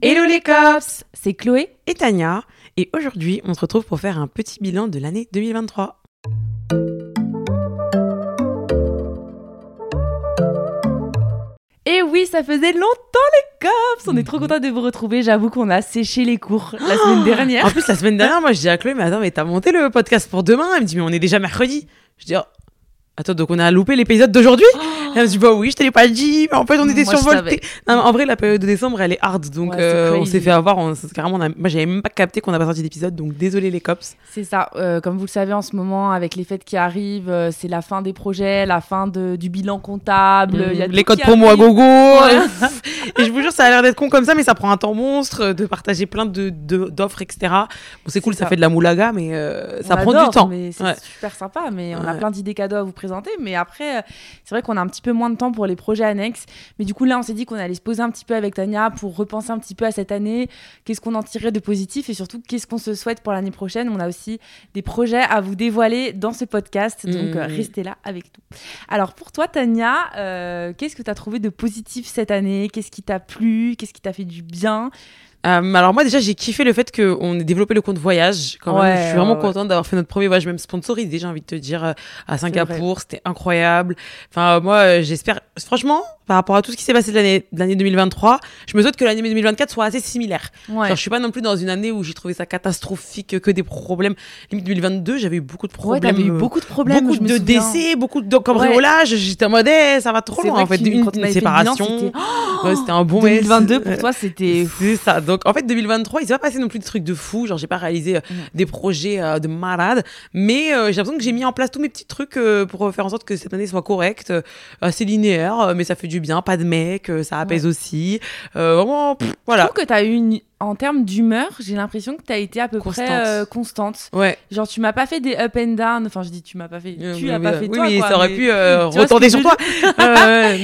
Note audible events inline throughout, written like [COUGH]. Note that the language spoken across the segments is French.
Hello les cops C'est Chloé et Tania et aujourd'hui on se retrouve pour faire un petit bilan de l'année 2023. Et oui, ça faisait longtemps les cops On est trop content de vous retrouver. J'avoue qu'on a séché les cours la semaine dernière. En plus, la semaine dernière, moi, je dis à Chloé, mais attends, mais t'as monté le podcast pour demain? Elle me dit, mais on est déjà mercredi. Je dis, oh, attends, donc on a loupé l'épisode d'aujourd'hui? Elle me dit, bah oui, je te l'ai pas dit, mais en fait, on était survoltés. En vrai, la période de décembre, elle est hard, donc Ouais, euh, on s'est fait avoir. On, carrément, on a- moi, j'avais même pas capté qu'on n'a pas sorti d'épisode, donc désolé les cops. C'est ça. euh, comme vous le savez, en ce moment, avec les fêtes qui arrivent, euh, c'est la fin des projets, la fin de, du bilan comptable. y a les codes promo à gogo. Ouais. [LAUGHS] et je vous jure, ça a l'air d'être con comme ça, mais ça prend un temps monstre de partager plein de, de- d'offres, etc. Bon, c'est cool, ça. ça. fait de la moulaga, mais ça On prend adore, du temps. C'est Ouais. super sympa, mais on a plein d'idées cadeaux à vous présenter. Mais après, c'est vrai qu'on a un petit peu moins de temps pour les projets annexes. Mais du coup, là, on s'est dit qu'on allait se poser un petit peu avec Tania pour repenser un petit peu à cette année. Qu'est-ce qu'on en tirait de positif et surtout, qu'est-ce qu'on se souhaite pour l'année prochaine? On a aussi des projets à vous dévoiler dans ce podcast. Donc, euh, Mhm. restez là avec nous. Alors, pour toi, Tania, euh, qu'est-ce que tu as trouvé de positif cette année? Qu'est-ce qui t'a plu? Qu'est-ce qui t'a fait du bien? Euh, alors moi déjà j'ai kiffé le fait qu'on ait développé le compte voyage. Quand même. Ouais, je suis vraiment ouais, ouais. contente d'avoir fait notre premier voyage même sponsorisé. J'ai envie de te dire euh, à Singapour, c'était incroyable. Enfin moi euh, j'espère franchement par rapport à tout ce qui s'est passé de l'année de l'année 2023, je me souhaite que l'année 2024 soit assez similaire. Ouais. Genre, je suis pas non plus dans une année où j'ai trouvé ça catastrophique, que des problèmes. Limite 2022, j'avais eu beaucoup de Ouais, problèmes. t'avais eu euh, beaucoup de problèmes. beaucoup de décès, beaucoup de cambriolages. J'étais en mode, eh, ça va trop loin en fait. Une, une bilan, séparation. c'était- [GASPS] Ouais, un bon mess. 2022 pour Ouais. toi c'était C'est ça. Donc, en fait, 2023, il s'est pas passé non plus de trucs de fou. Genre, j'ai pas réalisé euh, des projets euh, de malade. Mais euh, j'ai l'impression que j'ai mis en place tous mes petits trucs euh, pour faire en sorte que cette année soit correcte, euh, assez linéaire, euh, mais ça fait du bien. Pas de mec, euh, ça apaise aussi. Euh, vraiment, pff, Je voilà. trouve que tu as eu une... En termes d'humeur, j'ai l'impression que tu as été à peu Constante. près euh, constante. Ouais. Genre, tu m'as pas fait des up and down. Enfin, je dis tu m'as pas fait. Euh, Tu mais- as pas mais- fait oui, toi. mais quoi, ça aurait mais- pu [LAUGHS] euh, retourner sur toi. [LAUGHS]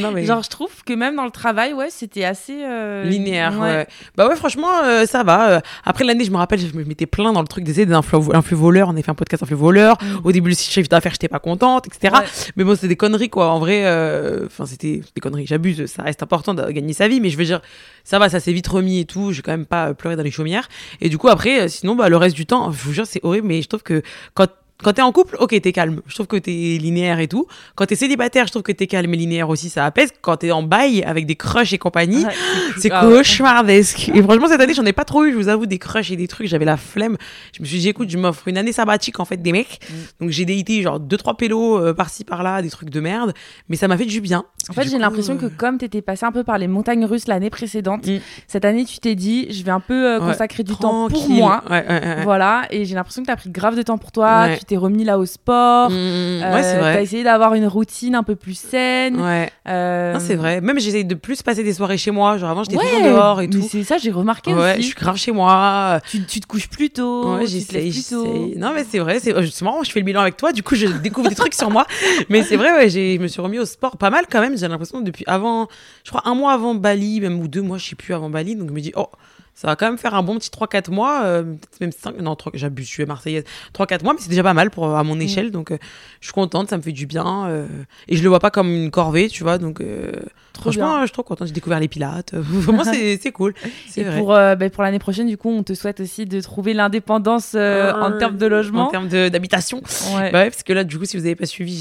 Non, mais... Genre, je trouve que même dans le travail, ouais, c'était assez. euh, linéaire ouais. bah ouais franchement euh, ça va euh, après l'année je me rappelle je me mettais plein dans le truc d'essayer des influx influx voleurs on a fait un podcast influx voleurs Mm. au début le chiffre d'affaires j'étais pas contente etc Ouais. mais bon c'est des conneries quoi en vrai euh, enfin c'était des conneries j'abuse ça reste important de gagner sa vie mais je veux dire ça va ça s'est vite remis et tout j'ai quand même pas pleuré dans les chaumières. Et du coup après euh, sinon bah le reste du temps je vous jure c'est horrible. Mais je trouve que quand quand t'es en couple, ok, t'es calme. Je trouve que t'es linéaire et tout. Quand t'es célibataire, je trouve que t'es calme et linéaire aussi, ça apaise. Quand t'es en bail avec des crushs et compagnie, Ouais, c'est. Ah cauchemardesque. Et franchement, cette année, j'en ai pas trop eu, je vous avoue, des crushs et des trucs. J'avais la flemme. Je me suis dit, écoute, je m'offre une année sabbatique, en fait, des mecs. Mm. Donc, j'ai déité, genre, deux, trois pélos euh, par-ci, par-là, des trucs de merde. Mais ça m'a fait du bien. En fait, j'ai l'impression que euh, comme tu étais passé un peu par les montagnes russes l'année précédente, Mm. cette année, tu t'es dit, je vais un peu euh, Ouais, consacrer du temps pour moi. Voilà, et j'ai l'impression que tu as pris grave de temps pour toi. Tu t'es remis là au sport. Mmh, euh, ouais, c'est T'as vrai. essayé d'avoir une routine un peu plus saine. Ouais, euh, c'est vrai. Même j'essaye de plus passer des soirées chez moi. Genre avant, j'étais Ouais, dehors et mais tout. c'est ça, j'ai remarqué Ouais, aussi. je suis grave chez moi. Tu, tu te couches plus tôt, Ouais, j'essaye. Non, mais c'est vrai, c'est c'est marrant, je fais le bilan avec toi, du coup, je découvre des trucs sur moi. Mais c'est vrai, ouais, je me suis remis au sport pas mal quand même. J'ai l'impression depuis avant, je crois un mois avant Bali, même ou deux mois, je sais plus avant Bali. Donc je me dis, oh, ça va quand même faire un bon petit 3-4 mois, euh, peut-être même 5, non, 3, j'abuse, je suis marseillaise. 3-4 mois, mais c'est déjà pas mal pour, à mon échelle. Donc euh, je suis contente, ça me fait du bien. euh, et je le vois pas comme une corvée, tu vois. Donc euh, Trop franchement, bien. je suis trop contente. J'ai découvert les pilates. [LAUGHS] Vraiment, [LAUGHS] c'est cool. Et vrai. pour, euh, ben, pour l'année prochaine, du coup, on te souhaite aussi de trouver l'indépendance euh, en termes de logement. En termes d'habitation. Ouais. Bah ouais, parce que là, du coup, si vous n'avez pas suivi,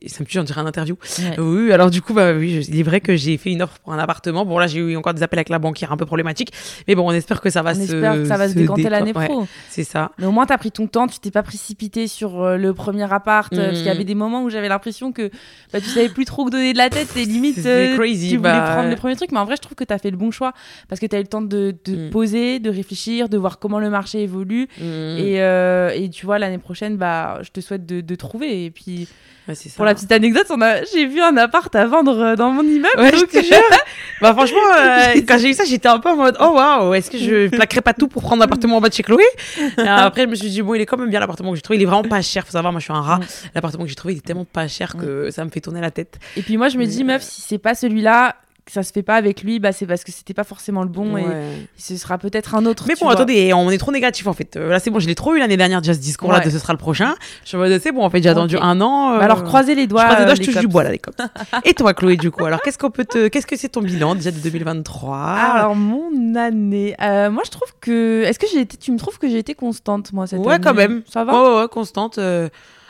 j'ai. Ça me tue, j'en dirais un interview. Ouais. Oui, alors du coup, bah oui, je- il est vrai que j'ai fait une offre pour un appartement. Bon, là, j'ai eu encore des appels avec la banquière un peu problématiques. Mais bon, on espère que ça va On se. espère que ça va se décanter déco- l'année pro. c'est ça. Mais au moins, t'as pris ton temps, tu t'es pas précipité sur euh, le premier appart. euh, Parce qu'il y avait Mhm. des moments où j'avais l'impression que bah, tu savais plus trop que donner de la tête et limite Crazy, tu voulais bah, prendre le premier truc. Mais en vrai, je trouve que t'as fait le bon choix parce que t'as eu le temps de, Mhm. poser, de réfléchir, de voir comment le marché évolue. Mm. Et, euh, et tu vois, l'année prochaine, bah, je te souhaite de, de trouver. Et puis, Ouais, c'est ça. pour la petite anecdote, on a, j'ai vu un appart à vendre euh, dans mon immeuble. Ouais, je donc- te jure. [LAUGHS] bah franchement, euh, [LAUGHS] quand j'ai eu ça, j'étais un peu en mode oh waouh, est-ce que je plaquerais pas tout pour prendre l'appartement en bas de chez Chloé? Et Après, je me suis dit bon, il est quand même bien l'appartement que j'ai trouvé. Il est vraiment pas cher. Faut savoir, moi, je suis un rat. Mm. L'appartement que j'ai trouvé, il est tellement pas cher que ça me fait tourner la tête. Et puis moi, je me dis, meuf, si c'est pas celui-là, ça se fait pas avec lui, bah, c'est parce que c'était pas forcément le bon et Ouais. ce sera peut-être un autre. Mais bon, vois. attendez, on est trop négatif en fait. Euh, là, c'est bon, je l'ai trop eu l'année dernière, déjà ce discours-là, Ouais. de ce sera le prochain. Je mode, c'est bon, en fait, j'ai attendu un an. euh, Bah alors croisez les Je doigts. croise les doigts, euh, je touche du bois là, les cops. Et toi, Chloé, du coup, alors qu'est-ce qu'on peut te, qu'est-ce que c'est ton bilan déjà de 2023 Alors mon année, Euh, moi je trouve que, est-ce que j'ai été, tu me trouves que j'ai été constante moi cette Ouais, année? quand même. Ça va? Ouais, ouais, constante.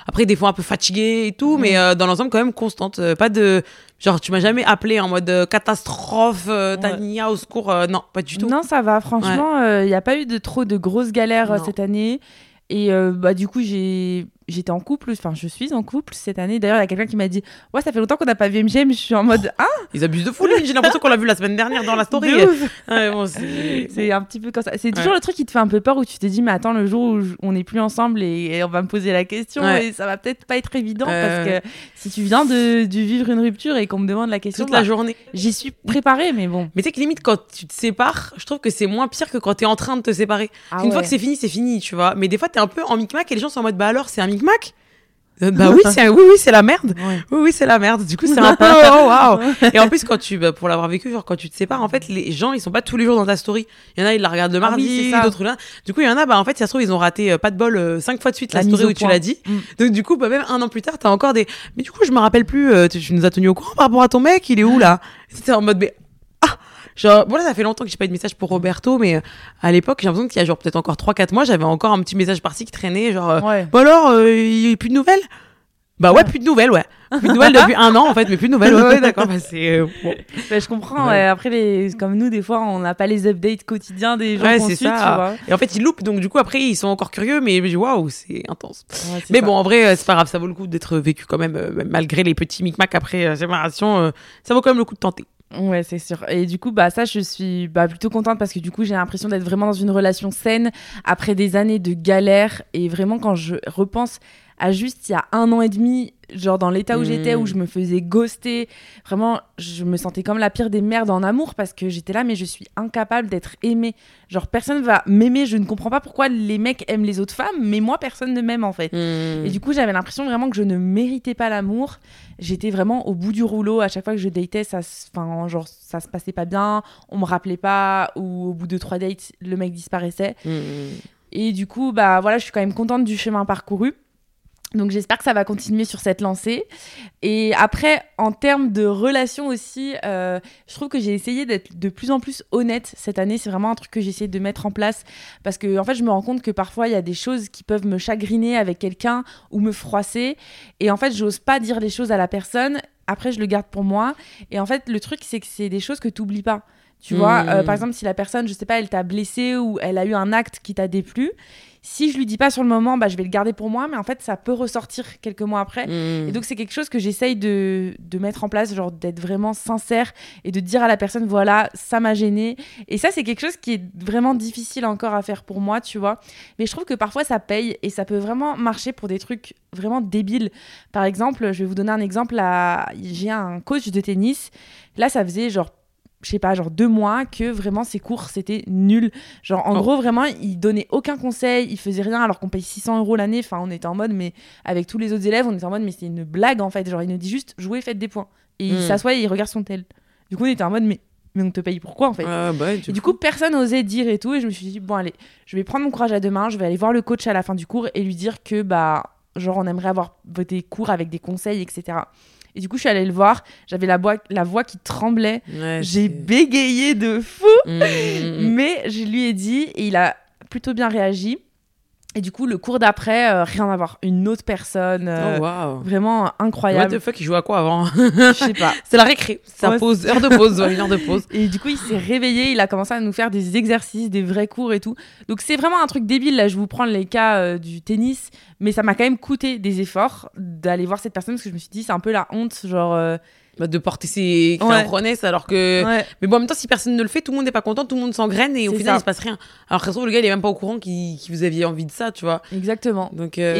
Après, des fois un peu fatiguée et tout, Mm. mais euh, dans l'ensemble, quand même constante. Euh, pas de. Genre, tu m'as jamais appelé en mode euh, catastrophe, euh. Tania, au secours. non, pas du tout. Non, ça va. Franchement, il n'y a pas eu de trop de grosses galères Non. cette année. Et bah du coup j'ai j'étais en couple, enfin je suis en couple cette année. D'ailleurs il y a quelqu'un qui m'a dit ouais ça fait longtemps qu'on n'a pas vu MGM. Je suis en mode ah Ils abusent de fou. J'ai l'impression qu'on l'a vu la semaine dernière dans la story. [LAUGHS] Ouais, bon, [LAUGHS] c'est. Un petit peu comme ça. C'est toujours Ouais. le truc qui te fait un peu peur où tu te dis mais attends le jour où on n'est plus ensemble et, et on va me poser la question Ouais. et ça va peut-être pas être évident Euh. parce que si tu viens de, de vivre une rupture et qu'on me demande la question Toute la bah, journée. j'y suis préparée mais bon. Mais tu sais que limite, quand tu te sépares, je trouve que c'est moins pire que quand t'es en train de te séparer. Ah Une fois que c'est fini, c'est fini, tu vois. Mais des fois, t'es un peu en micmac et les gens sont en mode, bah alors, c'est un micmac Euh, Bah oui, c'est oui, oui, c'est la merde. Ouais. Oui, oui, c'est la merde. Du coup, c'est un [LAUGHS] peu, oh waouh. Et en plus, quand tu, bah, pour l'avoir vécu, genre, quand tu te sépares, en fait, les gens, ils sont pas tous les jours dans ta story. Il y en a, ils la regardent le Ah oui, mardi, c'est ça. d'autres là. Du coup, il y en a, bah, en fait, ça se trouve, ils ont raté, euh, pas de bol, euh, cinq fois de suite la, La story où tu l'as dit. Mm. Donc, du coup, bah, même un an plus tard, t'as encore des, mais du coup, je me rappelle plus, euh, tu tu nous as tenu au courant par rapport à ton mec, il est où, là? C'était en mode, mais, ah! Genre, voilà, ça fait longtemps que j'ai pas eu de message pour Roberto, mais euh, à l'époque, j'ai l'impression qu'il y a genre peut-être encore 3-4 mois, j'avais encore un petit message par-ci qui traînait, genre, euh, Ouais. Bon alors, euh, il y a plus de nouvelles? Bah ouais, plus de nouvelles, ouais. Plus de nouvelles depuis un an, en fait, mais plus de nouvelles. [LAUGHS] Ouais, ouais, d'accord. [LAUGHS] Bah, c'est euh, bon. Bah, je comprends. Ouais. Après, les... comme nous, des fois, on n'a pas les updates quotidiens des gens Ouais, qu'on c'est suit, tu ça. vois. Et en fait, ils loupent, donc du coup, après, ils sont encore curieux, mais je me dis, waouh, c'est intense. Mais ça. bon, en vrai, euh, c'est pas grave, ça vaut le coup d'être vécu quand même, euh, malgré les petits micmacs après euh, séparation, euh, ça vaut quand même le coup de tenter. Ouais, c'est sûr. Et du coup, bah ça, je suis bah, plutôt contente parce que du coup, j'ai l'impression d'être vraiment dans une relation saine après des années de galère. Et vraiment, quand je repense à juste il y a un an et demi, genre dans l'état où Mm. j'étais, où je me faisais ghoster, vraiment, je me sentais comme la pire des merdes en amour parce que j'étais là, mais je suis incapable d'être aimée. Genre, personne va m'aimer. Je ne comprends pas pourquoi les mecs aiment les autres femmes, mais moi, personne ne m'aime en fait. Mm. Et du coup, j'avais l'impression vraiment que je ne méritais pas l'amour. J'étais vraiment au bout du rouleau. À chaque fois que je datais, ça, enfin, genre, ça se passait pas bien. On me rappelait pas. Ou au bout de trois dates, le mec disparaissait. Mm. Et du coup, bah voilà, je suis quand même contente du chemin parcouru. Donc j'espère que ça va continuer sur cette lancée. Et après, en termes de relations aussi, euh, je trouve que j'ai essayé d'être de plus en plus honnête cette année. C'est vraiment un truc que j'ai essayé de mettre en place parce que en fait, je me rends compte que parfois il y a des choses qui peuvent me chagriner avec quelqu'un ou me froisser. Et en fait, j'ose pas dire les choses à la personne. Après, je le garde pour moi. Et en fait, le truc, c'est que c'est des choses que tu oublies pas. Tu vois. Euh, par exemple, si la personne, je sais pas, elle t'a blessé ou elle a eu un acte qui t'a déplu, si je lui dis pas sur le moment, bah, je vais le garder pour moi, mais en fait, ça peut ressortir quelques mois après. Et donc, c'est quelque chose que j'essaye de, de mettre en place, genre d'être vraiment sincère et de dire à la personne, voilà, ça m'a gêné. Et ça, c'est quelque chose qui est vraiment difficile encore à faire pour moi, tu vois. Mais je trouve que parfois, ça paye et ça peut vraiment marcher pour des trucs vraiment débiles. Par exemple, je vais vous donner un exemple. là. J'ai un coach de tennis. Là, ça faisait genre je sais pas, genre deux mois que vraiment ses cours c'était nul. Genre en Oh. gros, vraiment, il donnait aucun conseil, il faisait rien alors qu'on paye 600 euros l'année. Enfin, on était en mode, mais avec tous les autres élèves, on était en mode, mais c'est une blague en fait. Genre, il nous dit juste jouez, faites des points. Et il Mm. s'assoit et il regarde son tel. Du coup, on était en mode, mais, mais on te paye pourquoi en fait? Ah, bah, et du coup, personne n'osait dire et tout. Et je me suis dit, bon, allez, je vais prendre mon courage à deux mains. Je vais aller voir le coach à la fin du cours et lui dire que, bah, genre, on aimerait avoir des cours avec des conseils, etc. Et du coup, je suis allée le voir. J'avais la, voix- la voix qui tremblait. Ouais, J'ai bégayé de fou. Mm, mm, mm. Mais je lui ai dit, et il a plutôt bien réagi. Et du coup, le cours d'après, euh, rien à voir. Une autre personne. euh, oh, waouh. Vraiment What incroyable. the fuck, il joue à quoi avant Je sais pas. [LAUGHS] C'est la récré. C'est sa Ouais, pause, heure de pause, ouais, une heure de pause. Et du coup, il s'est réveillé, il a commencé à nous faire des exercices, des vrais cours et tout. Donc c'est vraiment un truc débile. Là, je vous prends les cas euh, du tennis, mais ça m'a quand même coûté des efforts d'aller voir cette personne parce que je me suis dit, c'est un peu la honte, genre. Bah, de porter ses synchronesses alors que. ouais. Mais bon, en même temps, si personne ne le fait, tout le monde n'est pas content, tout le monde s'engraine et au final, ça. il se passe rien. Alors que le gars, il est même pas au courant qu'il vous aviez envie de ça, tu vois. Exactement. Donc. euh,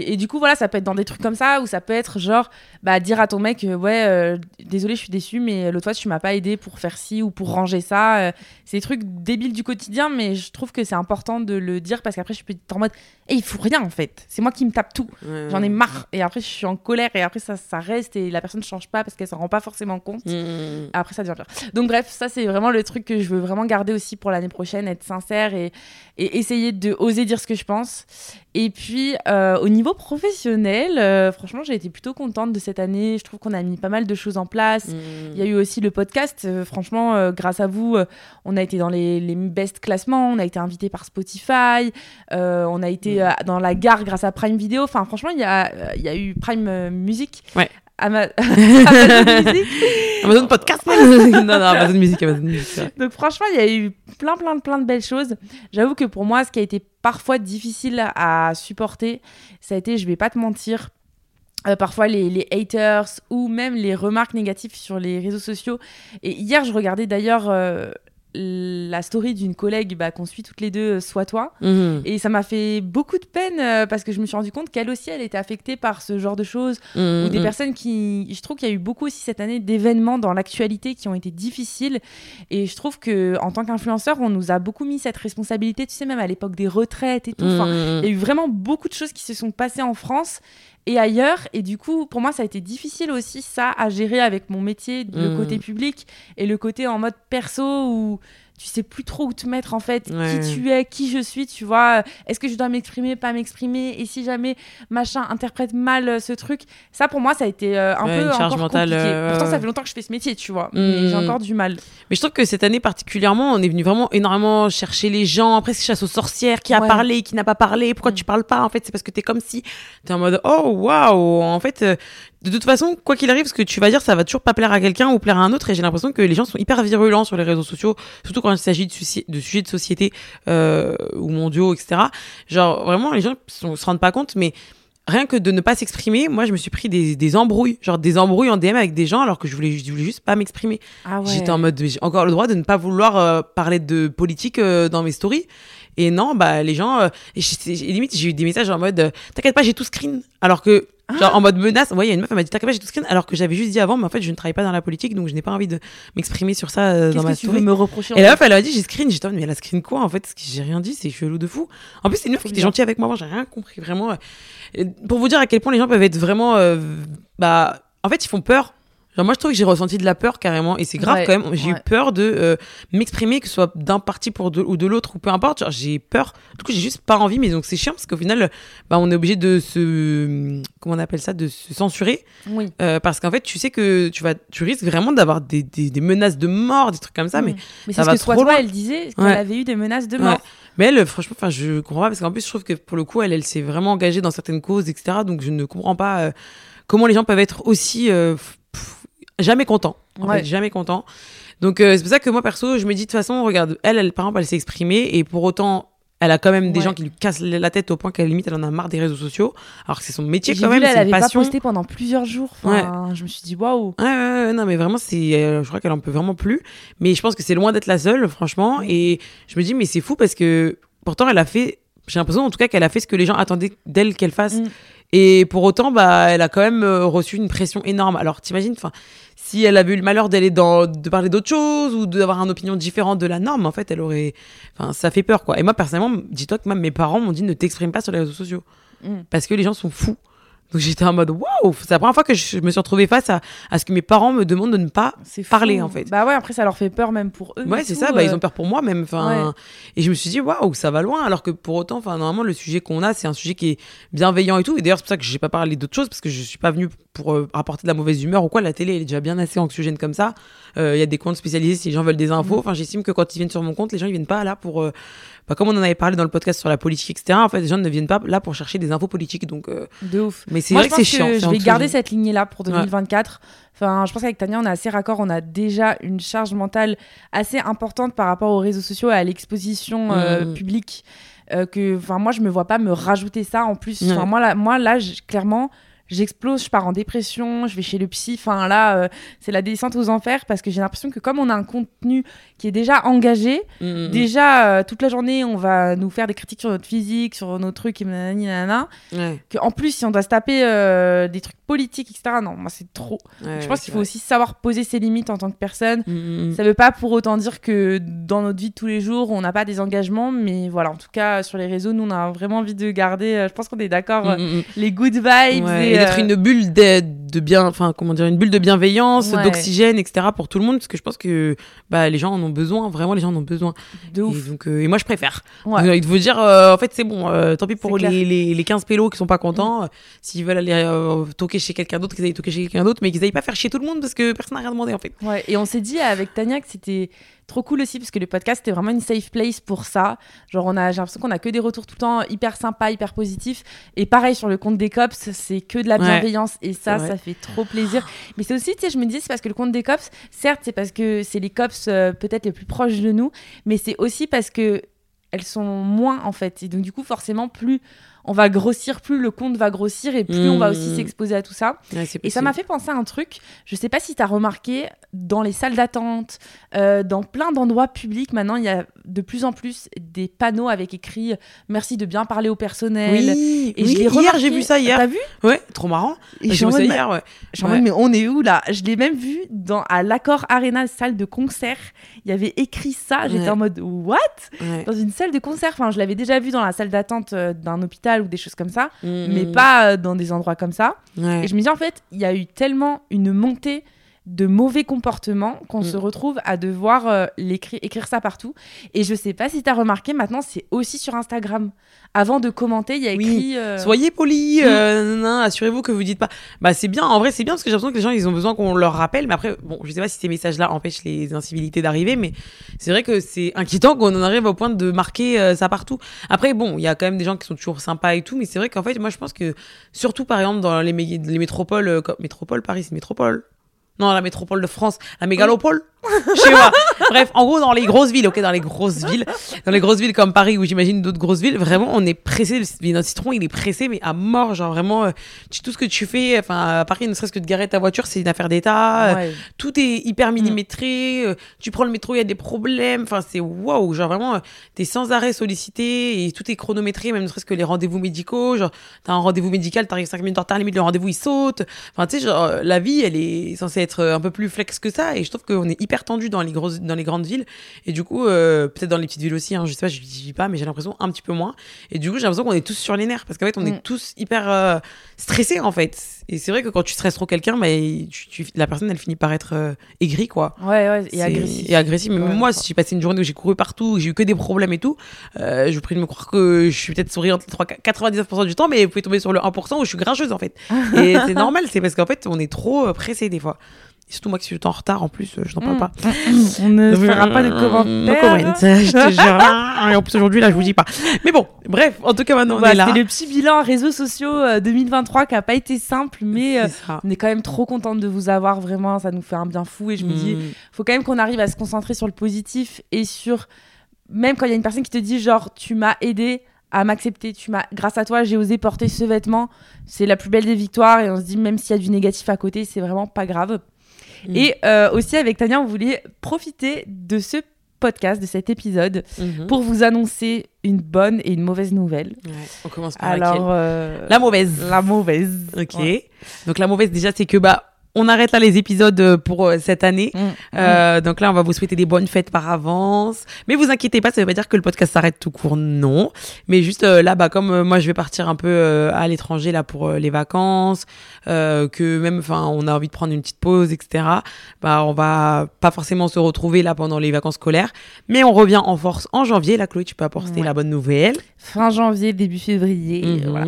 Et, et du coup, voilà, ça peut être dans des trucs comme ça, ou ça peut être genre, bah, dire à ton mec, euh, ouais, euh, désolé, je suis déçue, mais l'autre fois, tu m'as pas aidé pour faire ci ou pour ranger ça. C'est des trucs débiles du quotidien, mais je trouve que c'est important de le dire parce qu'après, je être en mode, et il faut rien en fait. C'est moi qui me tape tout. ouais. J'en ai marre. Et après, je suis en colère, et après, ça, ça reste, et la personne ne change pas parce qu'elle s'en rend pas forcément compte. Mm. Après, ça devient pire. Donc, bref, ça, c'est vraiment le truc que je veux vraiment garder aussi pour l'année prochaine, être sincère et, et essayer de oser dire ce que je pense. Et puis, euh, au niveau professionnel, euh, franchement, j'ai été plutôt contente de cette année. Je trouve qu'on a mis pas mal de choses en place. Il y a eu aussi le podcast. Euh, franchement, grâce à vous, on a été dans les, les best classements. On a été invité par Spotify. on a été dans la gare grâce à Prime Video. Enfin, franchement, il y a, il y a eu Prime Music. Ouais. Ama- [LAUGHS] Amazon Music. Amazon Podcast [LAUGHS] Non, non, [LAUGHS] Amazon Music, Amazon Music. Donc franchement, il y a eu plein, plein, plein de belles choses. J'avoue que pour moi, ce qui a été parfois difficile à supporter, ça a été, je vais pas te mentir, euh, parfois les, les haters ou même les remarques négatives sur les réseaux sociaux. Et hier, je regardais d'ailleurs euh, la story d'une collègue bah, qu'on suit toutes les deux, euh, Soit toi. Mhm. Et ça m'a fait beaucoup de peine euh, parce que je me suis rendu compte qu'elle aussi, elle était affectée par ce genre de choses ou des Mhm. personnes qui je trouve qu'il y a eu beaucoup aussi cette année d'événements dans l'actualité qui ont été difficiles et je trouve que en tant qu'influenceur on nous a beaucoup mis cette responsabilité tu sais même à l'époque des retraites et tout Mhm. il y a eu vraiment beaucoup de choses qui se sont passées en France et ailleurs et du coup pour moi ça a été difficile aussi ça à gérer avec mon métier le Mhm. côté public et le côté en mode perso où tu sais plus trop où te mettre en fait, Ouais. qui tu es, qui je suis, tu vois. Est-ce que je dois m'exprimer, pas m'exprimer? Et si jamais machin interprète mal euh, ce truc, ça pour moi ça a été euh, un Ouais, peu une charge encore mentale, compliqué. euh, Pourtant ça fait longtemps que je fais ce métier, tu vois, mais j'ai encore du mal. Mais je trouve que cette année particulièrement, on est venu vraiment énormément chercher les gens, presque chasse aux sorcières, qui a Ouais. parlé, qui n'a pas parlé, pourquoi Mm. tu parles pas, en fait, c'est parce que t'es comme si, t'es en mode, oh, waouh, en fait, de toute façon, quoi qu'il arrive, ce que tu vas dire, ça va toujours pas plaire à quelqu'un ou plaire à un autre, et j'ai l'impression que les gens sont hyper virulents sur les réseaux sociaux, surtout quand il s'agit de, sujets de société, euh, ou mondiaux, etc. Genre, vraiment, les gens sont- se rendent pas compte, mais rien que de ne pas s'exprimer, moi, je me suis pris des, des embrouilles, genre des embrouilles en DM avec des gens, alors que je voulais, je voulais juste pas m'exprimer. Ah ouais. J'étais en mode, j'ai encore le droit de ne pas vouloir euh, parler de politique euh, dans mes stories. Et non, bah les gens, euh, limite j'ai eu des messages en mode, euh, t'inquiète pas, j'ai tout screen. Alors que, genre en mode menace, ouais, il y a une meuf, elle m'a dit, t'inquiète pas, j'ai tout screen. Alors que j'avais juste dit avant, mais en fait, je ne travaille pas dans la politique, donc je n'ai pas envie de m'exprimer sur ça euh, dans ma que tu veux me reprocher Et la meuf, elle a dit, j'ai screen. J'étais mais elle a screen quoi en fait j'ai rien dit, c'est chelou de fou. En plus, c'est une meuf qui était gentille avec moi avant, j'ai rien compris, vraiment. Pour vous dire à quel point les gens peuvent être vraiment. euh, bah, en fait, ils font peur. Genre, moi, je trouve que j'ai ressenti de la peur carrément, et c'est grave Ouais, quand même. J'ai eu peur de euh, m'exprimer, que ce soit d'un parti pour de, ou de l'autre, ou peu importe. Genre, j'ai peur. Du coup, j'ai juste pas envie, mais donc c'est chiant parce qu'au final, bah, on est obligé de se. Comment on appelle ça De se censurer. Oui. euh, parce qu'en fait, tu sais que tu, vas, tu risques vraiment d'avoir des, des, des menaces de mort, des trucs comme ça, mais Mm. mais ça c'est ce va que soit trop toi loin. elle disait qu'elle Ouais. avait eu des menaces de mort. Mais elle, franchement, enfin, je comprends pas parce qu'en plus, je trouve que pour le coup, elle, elle s'est vraiment engagée dans certaines causes, etc. Donc, je ne comprends pas euh, comment les gens peuvent être aussi euh, jamais. En Ouais. fait, jamais contents. Donc, euh, c'est pour ça que moi, perso, je me dis de toute façon, regarde, elle, elle par exemple, elle s'est exprimée et pour autant. Elle a quand même des Ouais. gens qui lui cassent la tête au point qu'elle limite elle en a marre des réseaux sociaux. Alors que c'est son métier quand vu même, elle c'est une passion. pas posté pendant plusieurs jours. Enfin, je me suis dit waouh. Ouais, ouais, ouais, non, mais vraiment, c'est, euh, je crois qu'elle en peut vraiment plus. Mais je pense que c'est loin d'être la seule, franchement. Et je me dis, mais c'est fou parce que pourtant, elle a fait, j'ai l'impression en tout cas qu'elle a fait ce que les gens attendaient d'elle qu'elle fasse. Mm. Et pour autant, bah, elle a quand même euh, reçu une pression énorme. Alors, t'imagines, enfin, si elle avait eu le malheur d'aller dans, de parler d'autre chose ou d'avoir une opinion différente de la norme, en fait, elle aurait, enfin, ça fait peur, quoi. Et moi, personnellement, dis-toi que même mes parents m'ont dit ne t'exprime pas sur les réseaux sociaux. Mm. Parce que les gens sont fous. Donc j'étais en mode waouh, c'est la première fois que je me suis retrouvée face à, à ce que mes parents me demandent de ne pas parler en fait. Bah ouais, après ça leur fait peur même pour eux. Ouais, c'est ça, bah, ils euh, ont peur pour moi même. Enfin, Et je me suis dit, waouh, ça va loin. Alors que pour autant, enfin, normalement, le sujet qu'on a, c'est un sujet qui est bienveillant et tout. Et d'ailleurs, c'est pour ça que j'ai pas parlé d'autres choses, parce que je suis pas venue pour euh, apporter de la mauvaise humeur ou quoi. La télé, elle est déjà bien assez anxiogène comme ça. Euh, Il y a des comptes spécialisés si les gens veulent des Mm. infos. Enfin, j'estime que quand ils viennent sur mon compte, les gens, ils viennent pas là pour. Bah, comme on en avait parlé dans le podcast sur la politique, etc. En fait, les gens ne viennent pas là pour chercher des infos politiques. Donc, euh, De ouf. mais c'est vrai je que c'est chiant. je vais garder cette lignée-là pour 2024. Enfin, je pense qu'avec Tania, on est assez raccord. On a déjà une charge mentale assez importante par rapport aux réseaux sociaux et à l'exposition euh, Mm. publique. euh, que, enfin, moi, je me vois pas me rajouter ça en plus. Moi, là, moi, là, clairement. J'explose, je pars en dépression, je vais chez le psy. Enfin là, euh, c'est la descente aux enfers parce que j'ai l'impression que comme on a un contenu qui est déjà engagé, Mm, mm, mm. déjà euh, toute la journée, on va nous faire des critiques sur notre physique, sur nos trucs, et nanani, nanana. Ouais, que en plus si on doit se taper euh, des trucs politiques etc non moi c'est trop. Ouais, je pense qu'il faut aussi savoir poser ses limites en tant que personne. Ça veut pas pour autant dire que dans notre vie de tous les jours on n'a pas des engagements mais voilà en tout cas sur les réseaux nous on a vraiment envie de garder euh, je pense qu'on est d'accord les good vibes Ouais, et, et d'être une bulle de, de bien enfin comment dire une bulle de bienveillance d'oxygène etc pour tout le monde parce que je pense que bah les gens en ont besoin vraiment les gens en ont besoin. De et donc euh, et moi je préfère. Ouais. De vous dire euh, en fait c'est bon euh, tant pis pour les, les, les 15 pélos qui sont pas contents euh, s'ils veulent aller toquer chez quelqu'un d'autre qu'ils aillent toquer chez quelqu'un d'autre mais qu'ils aillent pas faire chier tout le monde parce que personne n'a rien demandé en fait. Ouais, et on s'est dit avec Tania que c'était trop cool aussi parce que le podcast c'était vraiment une safe place pour ça. Genre on a j'ai l'impression qu'on a que des retours tout le temps hyper sympas, hyper positifs et pareil sur le compte des cops, c'est que de la Ouais. bienveillance et ça ça fait trop plaisir. Mais c'est aussi tu sais je me disais c'est parce que le compte des cops, certes, c'est parce que c'est les cops euh, peut-être les plus proches de nous, mais c'est aussi parce que elles sont moins en fait et donc du coup forcément plus on va grossir, plus le compte va grossir et plus on va aussi Mmh. s'exposer à tout ça. Ouais, Et ça m'a fait penser à un truc, je sais pas si tu as remarqué, dans les salles d'attente, euh, dans plein d'endroits publics, maintenant, il y a de plus en plus des panneaux avec écrit « Merci de bien parler au personnel oui, Et oui, je l'ai hier j'ai vu ça hier T'as vu? Ouais trop marrant Et j'ai vu ça mode, hier ouais Je Ouais. mais on est où là? Je l'ai même vu dans, à l'Accord Arena, salle de concert. Il y avait écrit ça. J'étais Ouais. en mode What? Dans une salle de concert. Enfin, je l'avais déjà vu dans la salle d'attente euh, d'un hôpital ou des choses comme ça, Mm, mais mm. pas euh, dans des endroits comme ça. Et je me dis, en fait, il y a eu tellement une montée de mauvais comportements qu'on Mm. se retrouve à devoir euh, l'écrire, écrire ça partout. Et je sais pas si tu as remarqué, maintenant, c'est aussi sur Instagram. Avant de commenter, il y a Oui. écrit. euh, Soyez polis, euh, assurez-vous que vous dites pas. Bah c'est bien, en vrai c'est bien parce que j'ai l'impression que les gens ils ont besoin qu'on leur rappelle. Mais après, bon, je sais pas si ces messages-là empêchent les incivilités d'arriver, mais c'est vrai que c'est inquiétant qu'on en arrive au point de marquer ça partout. Après, bon, il y a quand même des gens qui sont toujours sympas et tout, mais c'est vrai qu'en fait, moi je pense que surtout par exemple dans les, mé- les métropoles, métropole Paris, c'est métropole. Non, la métropole de France, la mégalopole. Je sais pas. Bref, en gros, dans les grosses villes, ok, dans les grosses villes, dans les grosses villes comme Paris ou j'imagine d'autres grosses villes, vraiment, on est pressé. Le notre citron, il est pressé, mais à mort. Genre vraiment, euh, tu- tout ce que tu fais, enfin, à Paris, ne serait-ce que de garer ta voiture, c'est une affaire d'État. Euh, ouais. Tout est hyper millimétré. euh, Tu prends le métro, il y a des problèmes. Enfin, c'est waouh. Genre vraiment, t'es sans arrêt sollicité et tout est chronométré, même ne serait-ce que les rendez-vous médicaux. Genre, t'as un rendez-vous médical, t'arrives 5 minutes en retard, limite le rendez-vous il saute. Enfin, tu sais, genre, la vie, elle est censée être un peu plus flex que ça. Et je trouve qu'on est hyper tendu dans les grosses, dans les grandes villes. Et du coup, euh, peut-être dans les petites villes aussi, hein, je sais pas, je vis pas, mais j'ai l'impression un petit peu moins. Et du coup, j'ai l'impression qu'on est tous sur les nerfs parce qu'en fait, on Mm. est tous hyper euh, stressés en fait. Et c'est vrai que quand tu stresses trop quelqu'un, bah, tu- tu- la personne, elle finit par être euh, aigrie, quoi. Ouais, ouais, et agressif. Et agressif. Mais Ouais, moi, si j'ai passé une journée où j'ai couru partout, j'ai eu que des problèmes et tout, euh, je vous prie de me croire que je suis peut-être souriante les trois- 99% du temps, mais vous pouvez tomber sur le 1% où je suis grincheuse en fait. [LAUGHS] Et c'est normal, c'est parce qu'en fait, on est trop pressé des fois. Surtout moi qui suis en retard en plus, euh, je n'en parle Mm. pas. On ne fera pas de commentaires. Je te jure. [LAUGHS] Et en plus aujourd'hui là, je vous dis pas. Mais bon, bref, en tout cas maintenant on est là. C'était le petit bilan réseaux sociaux euh, 2023 qui a pas été simple, mais euh, C'est on est quand même trop contente de vous avoir. Vraiment, ça nous fait un bien fou. Et je me dis, Mm. faut quand même qu'on arrive à se concentrer sur le positif et sur même quand il y a une personne qui te dit genre tu m'as aidé à m'accepter, tu m'as grâce à toi j'ai osé porter ce vêtement, c'est la plus belle des victoires et on se dit même s'il y a du négatif à côté c'est vraiment pas grave. Mm. Et euh, aussi avec Tania on voulait profiter de ce podcast, de cet épisode Mhm. pour vous annoncer une bonne et une mauvaise nouvelle. Ouais, on commence par Alors laquelle euh, La mauvaise. la mauvaise. Ok. Ouais. Donc la mauvaise déjà c'est que bah on arrête là les épisodes euh, pour euh, cette année. Mm. Euh, donc là, on va vous souhaiter des bonnes fêtes par avance. Mais vous inquiétez pas, ça veut pas dire que le podcast s'arrête tout court, non. Mais juste euh, là, bah comme euh, moi, je vais partir un peu à l'étranger là pour les vacances, euh, que même, enfin, on a envie de prendre une petite pause, etc. Bah, on va pas forcément se retrouver là pendant les vacances scolaires, mais on revient en force en janvier. Là, Chloé, tu peux apporter Ouais. la bonne nouvelle. Fin janvier, début février. Mhm. voilà.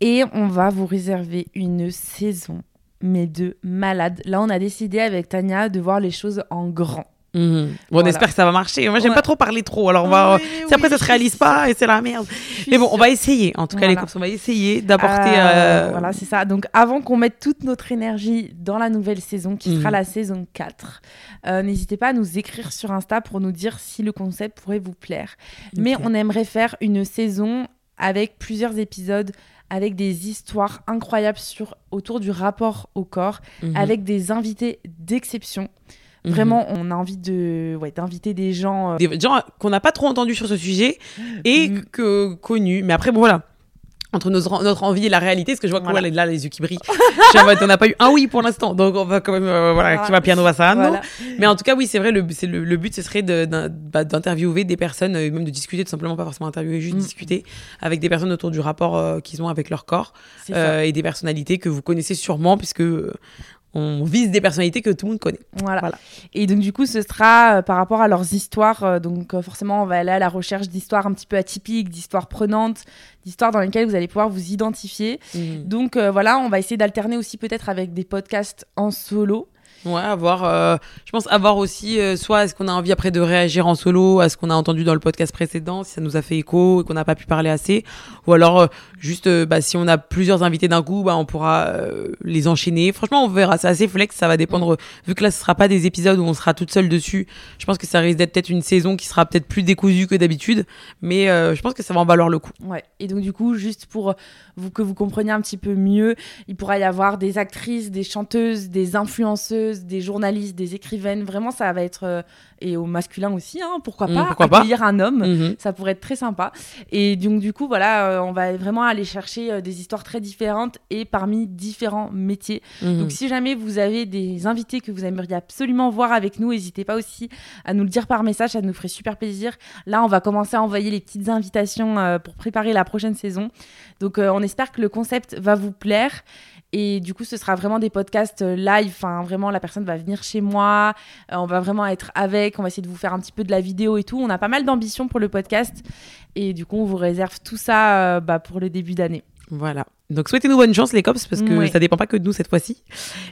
Et on va vous réserver une saison, mais de malade. Là, on a décidé avec Tania de voir les choses en grand. Mhm. Bon, on espère que ça va marcher. Moi, j'aime Ouais. pas trop parler trop. Alors, on va. Oui, après, oui, ça se réalise pas et c'est la merde. Mais bon, on va essayer. En tout cas, les cops, on va essayer d'apporter. Euh, euh, Voilà, c'est ça. Donc, avant qu'on mette toute notre énergie dans la nouvelle saison, qui sera Mhm. la saison 4, euh, n'hésitez pas à nous écrire sur Insta pour nous dire si le concept pourrait vous plaire. Mais on aimerait faire une saison avec plusieurs épisodes, avec des histoires incroyables sur, autour du rapport au corps, Mhm. avec des invités d'exception. Mhm. Vraiment, on a envie de, ouais, d'inviter des gens. euh, Des gens qu'on n'a pas trop entendu sur ce sujet et Mm. que connus. Mais après, bon, voilà. Entre nos- notre envie et la réalité, parce que je vois que Voilà. là, les yeux qui brillent. [LAUGHS] Je mode, on n'a pas eu un oui pour l'instant. Donc, on va quand même. euh, voilà, Voilà. qui va piano va ça, non voilà. Mais en tout cas, oui, c'est vrai, le, c'est le, le but, ce serait de- bah, d'interviewer des personnes, euh, même de discuter, tout simplement, pas forcément interviewer, juste Mm. discuter avec des personnes autour du rapport euh, qu'ils ont avec leur corps euh, et des personnalités que vous connaissez sûrement, puisque euh, on vise des personnalités que tout le monde connaît. Voilà. Voilà. Et donc du coup, ce sera euh, par rapport à leurs histoires. euh, donc euh, forcément, on va aller à la recherche d'histoires un petit peu atypiques, d'histoires prenantes, d'histoires dans lesquelles vous allez pouvoir vous identifier. Donc euh, voilà, on va essayer d'alterner aussi peut-être avec des podcasts en solo. Ouais, avoir, euh, je pense avoir aussi, euh, soit est-ce qu'on a envie après de réagir en solo à ce qu'on a entendu dans le podcast précédent, si ça nous a fait écho et qu'on n'a pas pu parler assez, ou alors euh, juste, euh, bah, si on a plusieurs invités d'un coup, bah, on pourra les enchaîner. Franchement, on verra, c'est assez flex, ça va dépendre, vu que là, ce sera pas des épisodes où on sera toute seule dessus. Je pense que ça risque d'être peut-être une saison qui sera peut-être plus décousue que d'habitude, mais je pense que ça va en valoir le coup. Ouais. Et donc du coup, juste pour vous que vous compreniez un petit peu mieux, il pourra y avoir des actrices, des chanteuses, des influenceuses, des journalistes, des écrivaines. Vraiment, ça va être euh, et au masculin aussi, hein, pourquoi Mm, pas pourquoi pas. accueillir un homme. Mhm. Ça pourrait être très sympa. Et donc, du coup, voilà, euh, on va vraiment aller chercher euh, des histoires très différentes et parmi différents métiers. Mhm. Donc, si jamais vous avez des invités que vous aimeriez absolument voir avec nous, n'hésitez pas aussi à nous le dire par message, ça nous ferait super plaisir. Là, on va commencer à envoyer les petites invitations pour préparer la prochaine saison. Donc, on espère que le concept va vous plaire. Et du coup, ce sera vraiment des podcasts euh, live. Enfin, vraiment, la personne va venir chez moi. Euh, on va vraiment être avec. On va essayer de vous faire un petit peu de la vidéo et tout. On a pas mal d'ambition pour le podcast. Et du coup, on vous réserve tout ça euh, bah, pour le début d'année. Voilà. Donc souhaitez-nous bonne chance les cops parce que Oui. ça dépend pas que de nous cette fois-ci.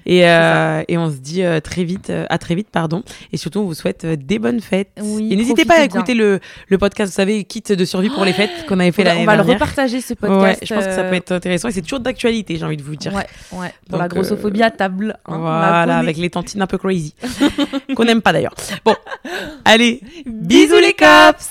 Et, euh, et on se dit euh, très vite, euh, à très vite pardon. Et surtout on vous souhaite des bonnes fêtes. Oui, et n'hésitez pas à écouter le, le podcast, vous savez, kit de survie pour les fêtes qu'on avait fait l'année on va le dernière. repartager ce Ouais, podcast. je pense que ça peut être intéressant et c'est toujours d'actualité, j'ai envie de vous dire. Ouais, ouais. Pour la grossophobie à table. hein, voilà, avec les tantines un peu crazy. [LAUGHS] qu'on n'aime pas d'ailleurs. Bon, allez, bisous les cops